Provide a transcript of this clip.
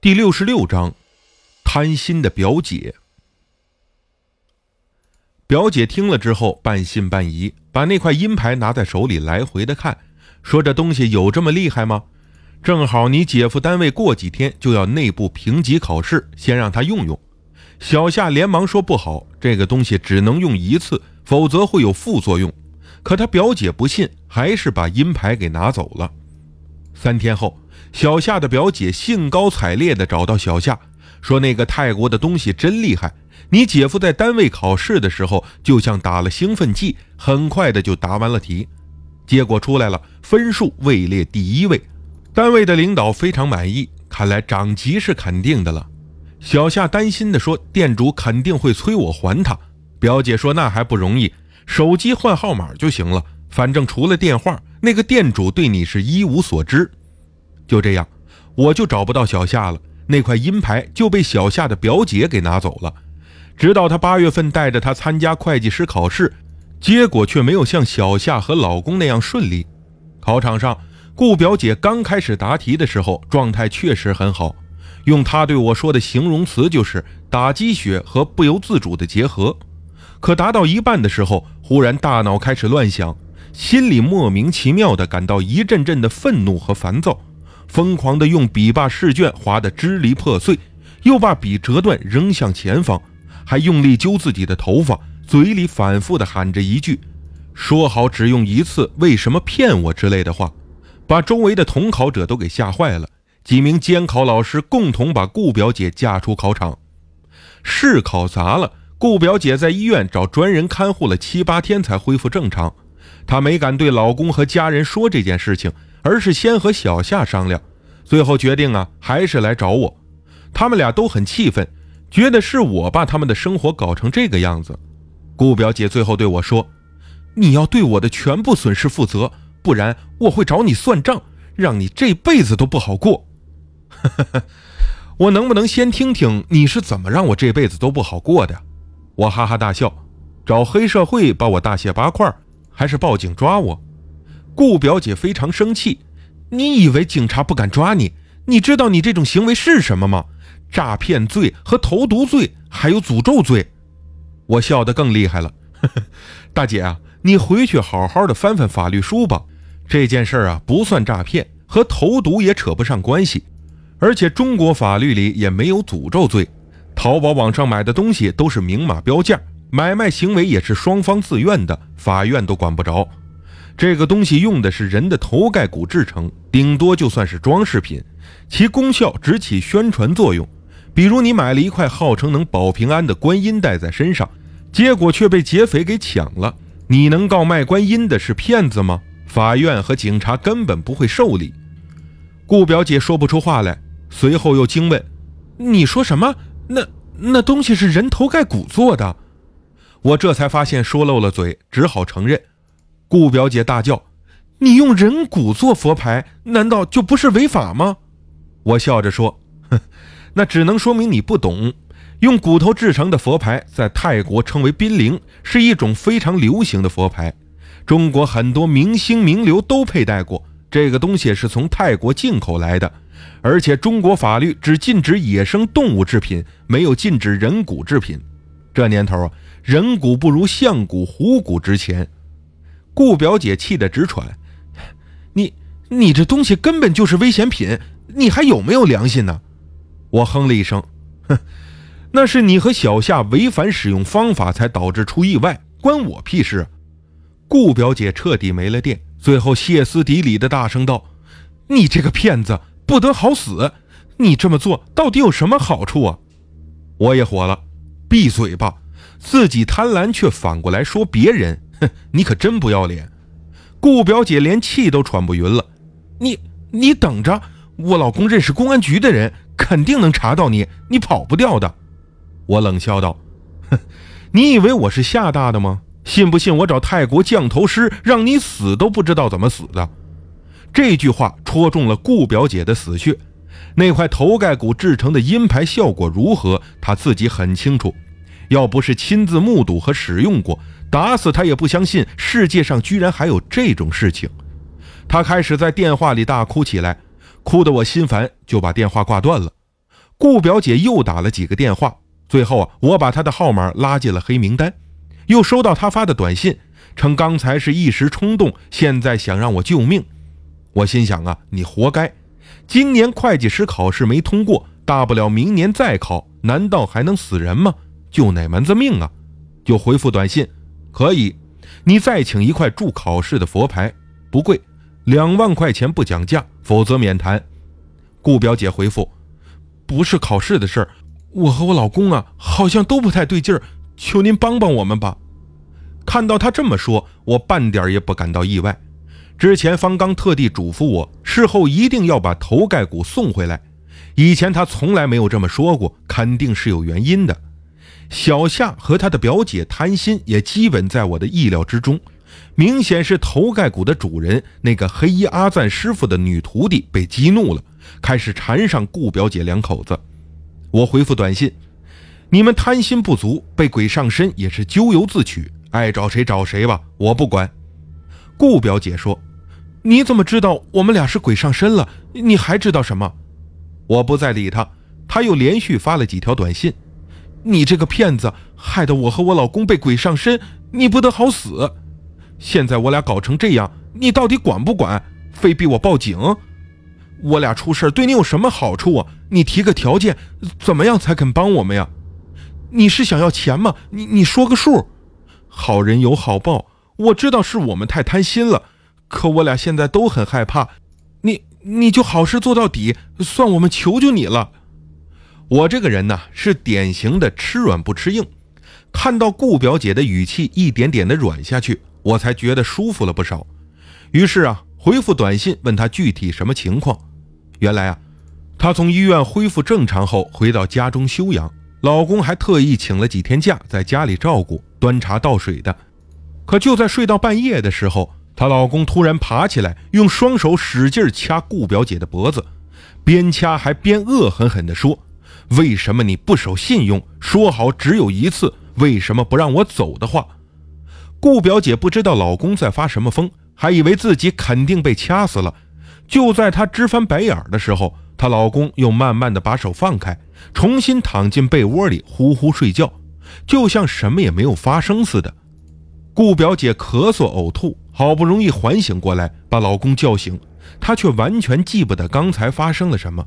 第六十六章，贪心的表姐。表姐听了之后，半信半疑，把那块阴牌拿在手里来回的看，说：“这东西有这么厉害吗？正好你姐夫单位过几天就要内部评级考试，先让他用用。”小夏连忙说：“不好，这个东西只能用一次，否则会有副作用。”可他表姐不信，还是把阴牌给拿走了。三天后。小夏的表姐兴高采烈地找到小夏，说：“那个泰国的东西真厉害，你姐夫在单位考试的时候，就像打了兴奋剂，很快的就答完了题。结果出来了，分数位列第一位，单位的领导非常满意，看来涨级是肯定的了。”小夏担心地说：“店主肯定会催我还他。”表姐说：“那还不容易，手机换号码就行了，反正除了电话，那个店主对你是一无所知。”就这样，我就找不到小夏了。那块阴牌就被小夏的表姐给拿走了。直到她八月份带着他参加会计师考试，结果却没有像小夏和老公那样顺利。考场上，顾表姐刚开始答题的时候，状态确实很好。用她对我说的形容词就是“打鸡血”和不由自主的结合。可答到一半的时候，忽然大脑开始乱想，心里莫名其妙地感到一阵阵的愤怒和烦躁。疯狂地用笔把试卷划得支离破碎，又把笔折断扔向前方，还用力揪自己的头发，嘴里反复地喊着一句：“说好只用一次，为什么骗我？”之类的话，把周围的同考者都给吓坏了。几名监考老师共同把顾表姐架出考场。试考砸了，顾表姐在医院找专人看护了七八天才恢复正常。她没敢对老公和家人说这件事情。而是先和小夏商量，最后决定啊，还是来找我。他们俩都很气愤，觉得是我把他们的生活搞成这个样子。顾表姐最后对我说：“你要对我的全部损失负责，不然我会找你算账，让你这辈子都不好过。” 我能不能先听听你是怎么让我这辈子都不好过的？我哈哈大笑，找黑社会把我大卸八块，还是报警抓我？顾表姐非常生气，你以为警察不敢抓你？你知道你这种行为是什么吗？诈骗罪和投毒罪，还有诅咒罪。我笑得更厉害了，大姐啊，你回去好好的翻翻法律书吧。这件事啊，不算诈骗，和投毒也扯不上关系，而且中国法律里也没有诅咒罪。淘宝网上买的东西都是明码标价，买卖行为也是双方自愿的，法院都管不着。这个东西用的是人的头盖骨制成，顶多就算是装饰品，其功效只起宣传作用。比如你买了一块号称能保平安的观音戴在身上，结果却被劫匪给抢了，你能告卖观音的是骗子吗？法院和警察根本不会受理。顾表姐说不出话来，随后又惊问：“你说什么？那那东西是人头盖骨做的？”我这才发现说漏了嘴，只好承认。顾表姐大叫：“你用人骨做佛牌，难道就不是违法吗？”我笑着说：“哼，那只能说明你不懂。用骨头制成的佛牌在泰国称为濒灵，是一种非常流行的佛牌。中国很多明星名流都佩戴过。这个东西是从泰国进口来的，而且中国法律只禁止野生动物制品，没有禁止人骨制品。这年头啊，人骨不如象骨、虎骨值钱。”顾表姐气得直喘，你你这东西根本就是危险品，你还有没有良心呢？我哼了一声，哼，那是你和小夏违反使用方法才导致出意外，关我屁事！顾表姐彻底没了电，最后歇斯底里的大声道：“你这个骗子，不得好死！你这么做到底有什么好处啊？”我也火了，闭嘴吧！自己贪婪却反过来说别人。哼，你可真不要脸！顾表姐连气都喘不匀了。你你等着，我老公认识公安局的人，肯定能查到你，你跑不掉的。我冷笑道：“哼，你以为我是吓大的吗？信不信我找泰国降头师，让你死都不知道怎么死的？”这句话戳中了顾表姐的死穴。那块头盖骨制成的阴牌效果如何，她自己很清楚。要不是亲自目睹和使用过，打死他也不相信世界上居然还有这种事情。他开始在电话里大哭起来，哭得我心烦，就把电话挂断了。顾表姐又打了几个电话，最后啊，我把她的号码拉进了黑名单。又收到她发的短信，称刚才是一时冲动，现在想让我救命。我心想啊，你活该！今年会计师考试没通过，大不了明年再考，难道还能死人吗？救哪门子命啊？就回复短信，可以，你再请一块助考试的佛牌，不贵，两万块钱不讲价，否则免谈。顾表姐回复。不是考试的事儿，我和我老公啊，好像都不太对劲儿，求您帮帮我们吧。看到他这么说，我半点也不感到意外。之前方刚特地嘱咐我，事后一定要把头盖骨送回来。以前他从来没有这么说过，肯定是有原因的。小夏和他的表姐贪心，也基本在我的意料之中。明显是头盖骨的主人那个黑衣阿赞师傅的女徒弟被激怒了。开始缠上顾表姐两口子，我回复短信：“你们贪心不足，被鬼上身也是咎由自取，爱找谁找谁吧，我不管。”顾表姐说：“你怎么知道我们俩是鬼上身了？你还知道什么？”我不再理他，他又连续发了几条短信：“你这个骗子，害得我和我老公被鬼上身，你不得好死！现在我俩搞成这样，你到底管不管？非逼我报警？”我俩出事对你有什么好处啊？你提个条件，怎么样才肯帮我们呀？你是想要钱吗？你你说个数。好人有好报，我知道是我们太贪心了，可我俩现在都很害怕。你你就好事做到底，算我们求求你了。我这个人呢，是典型的吃软不吃硬。看到顾表姐的语气一点点的软下去，我才觉得舒服了不少。于是啊，回复短信问她具体什么情况。原来啊，她从医院恢复正常后回到家中休养，老公还特意请了几天假，在家里照顾、端茶倒水的。可就在睡到半夜的时候，她老公突然爬起来，用双手使劲掐顾表姐的脖子，边掐还边恶狠狠地说：“为什么你不守信用？说好只有一次，为什么不让我走的话？”顾表姐不知道老公在发什么疯，还以为自己肯定被掐死了。就在她直翻白眼的时候，她老公又慢慢的把手放开，重新躺进被窝里呼呼睡觉，就像什么也没有发生似的。顾表姐咳嗽呕吐，好不容易缓醒过来，把老公叫醒，她却完全记不得刚才发生了什么。